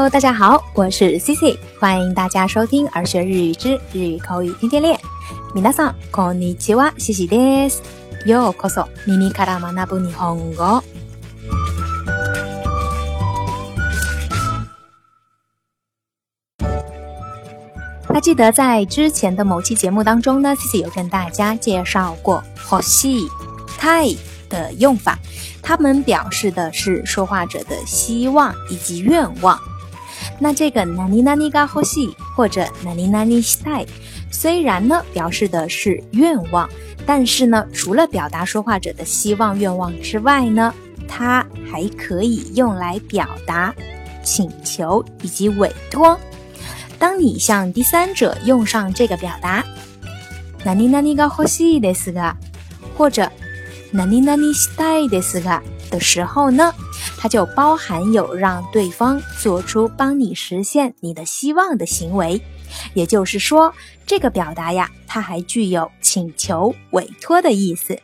Hello，大家好，我是 Cici，欢迎大家收听儿学日语之日语口语天天练。皆さんこんにちは、Cici です。ようこそ耳から学ぶ日本語。那记得在之前的某期节目当中呢，Cici 有跟大家介绍过“欲しい”、“たい”的用法。他们表示的是说话者的希望以及愿望。 那这个 nani nani ga hoshi 或者 nani nani shitai，虽然呢表示的是愿望，但是呢除了表达说话者的希望愿望之外呢，它还可以用来表达请求以及委托。当你向第三者用上这个表达 nani nani ga hoshi desu ga，或者那你那你したいですが的时候呢， 它就包含有让对方做出帮你实现你的希望的行为，也就是说，这个表达呀，它还具有请求委托的意思。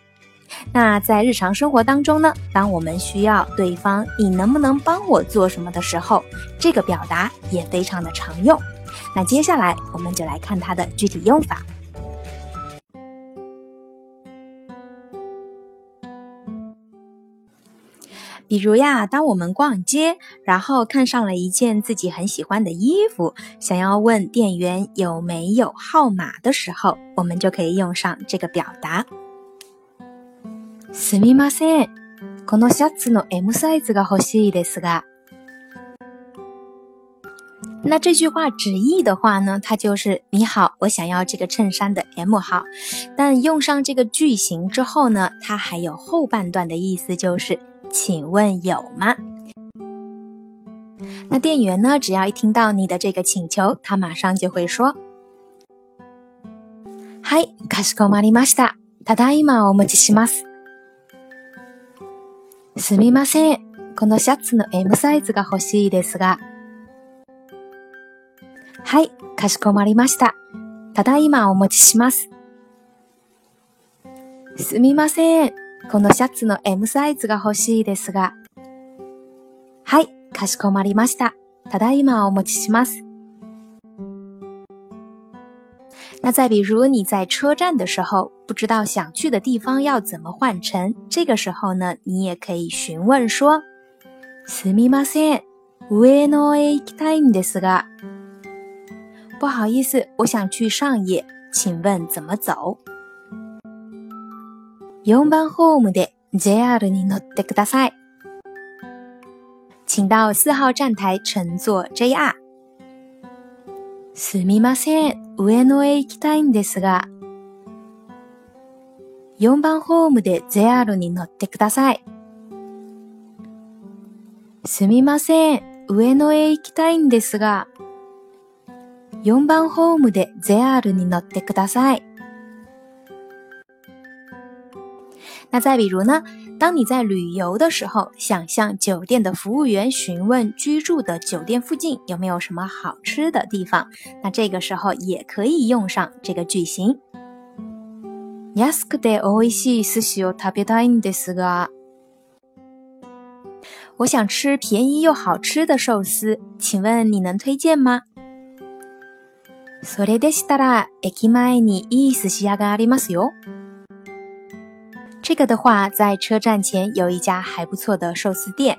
那在日常生活当中呢，当我们需要对方你能不能帮我做什么的时候，这个表达也非常的常用。那接下来我们就来看它的具体用法。比如呀，当我们逛街，然后看上了一件自己很喜欢的衣服，想要问店员有没有号码的时候，我们就可以用上这个表达。すみません、このシャツの M サイズが欲しいですが。那这句话直译的话呢，它就是你好，我想要这个衬衫的 M 号。但用上这个句型之后呢，它还有后半段的意思就是。 请问有吗？那店员呢？只要一听到你的这个请求，他马上就会说：“はい、かしこまりました。ただいまお持ちします。すみません。このシャツの M サイズが欲しいですが。はい、かしこまりました。ただいまお持ちします。すみません。このシャツの M サイズが欲しいですが。はい、かしこまりました。ただいまお持ちします。那再比如你在车站的时候，不知道想去的地方要怎么换乘，这个时候呢，你也可以询问说：“すみません、上野へ行きたいんですが。”不好意思，我想去上野，请问怎么走？4番ホームで JR に乗ってください。请到4号站台乘坐 JR。すみません、上野へ行きたいんですが。4番ホームで JR に乗ってください。すみません、上野へ行きたいんですが。4番ホームで JR に乗ってください。那再比如呢？当你在旅游的时候，想向酒店的服务员询问居住的酒店附近有没有什么好吃的地方，那这个时候也可以用上这个句型。安くて美味しい寿司を食べたいんですが。我想吃便宜又好吃的寿司，请问你能推荐吗？それでしたら駅前にいい寿司屋がありますよ。 这个的话，在车站前有一家还不错的寿司店。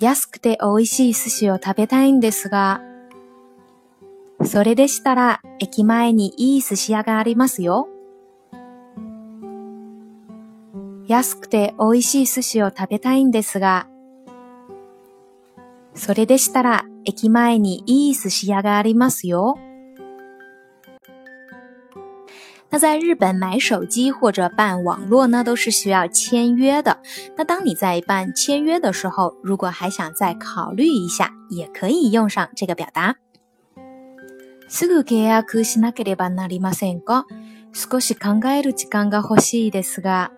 安くて美味しい寿司を食べたいんですが、それでしたら駅前にいい寿司屋がありますよ。安くて美味しい寿司を食べたいんですが、それでしたら駅前にいい寿司屋がありますよ。在日本买手机或者办网络呢，都是需要签约的。那当你在办签约的时候，如果还想再考虑一下，也可以用上这个表达。すぐ契約しなければなりませんか？少し考える時間が欲しいですが。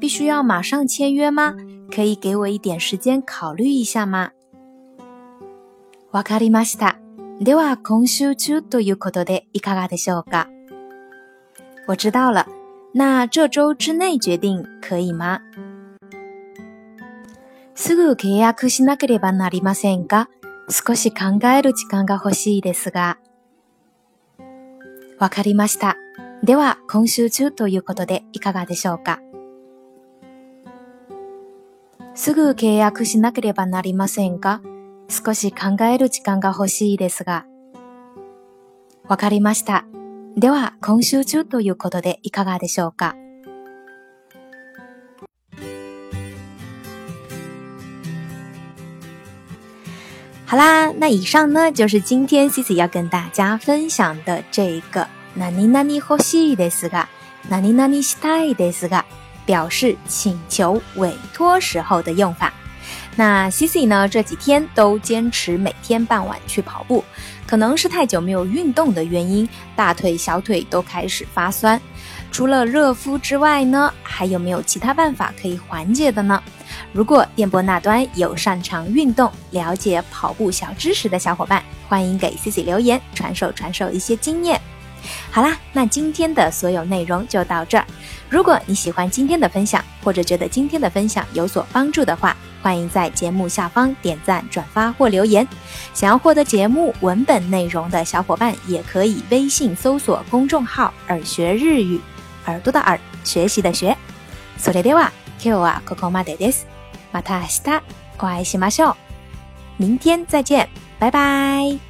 必须要马上签约吗？可以给我一点时间考虑一下吗？わかりました。では今週中ということでいかがでしょうか？ 我知道了，那这周之内决定可以吗？すぐ契約しなければなりませんか少し考える時間が欲しいですが。わかりました。では、今週中ということでいかがでしょうかすぐ契約しなければなりませんか少し考える時間が欲しいですが。わかりました。では、今週中ということでいかがでしょうか好啦，那以上呢就是今天 Cici 要跟大家分享的这个“何々欲しいですが”、“何々したいですが”表示请求、委托时候的用法。那 Cici 呢这几天都坚持每天傍晚去跑步， 可能是太久没有运动的原因，大腿、小腿都开始发酸。除了热敷之外呢，还有没有其他办法可以缓解的呢？如果电波那端有擅长运动、了解跑步小知识的小伙伴，欢迎给 Cici 留言，传授传授一些经验。好啦，那今天的所有内容就到这儿。如果你喜欢今天的分享，或者觉得今天的分享有所帮助的话，欢迎在节目下方点赞、转发或留言。想要获得节目文本内容的小伙伴，也可以微信搜索公众号“耳学日语”，耳朵的耳，学习的学。それでは今日はここまでです。また明日お会いしましょう。明天再见，拜拜。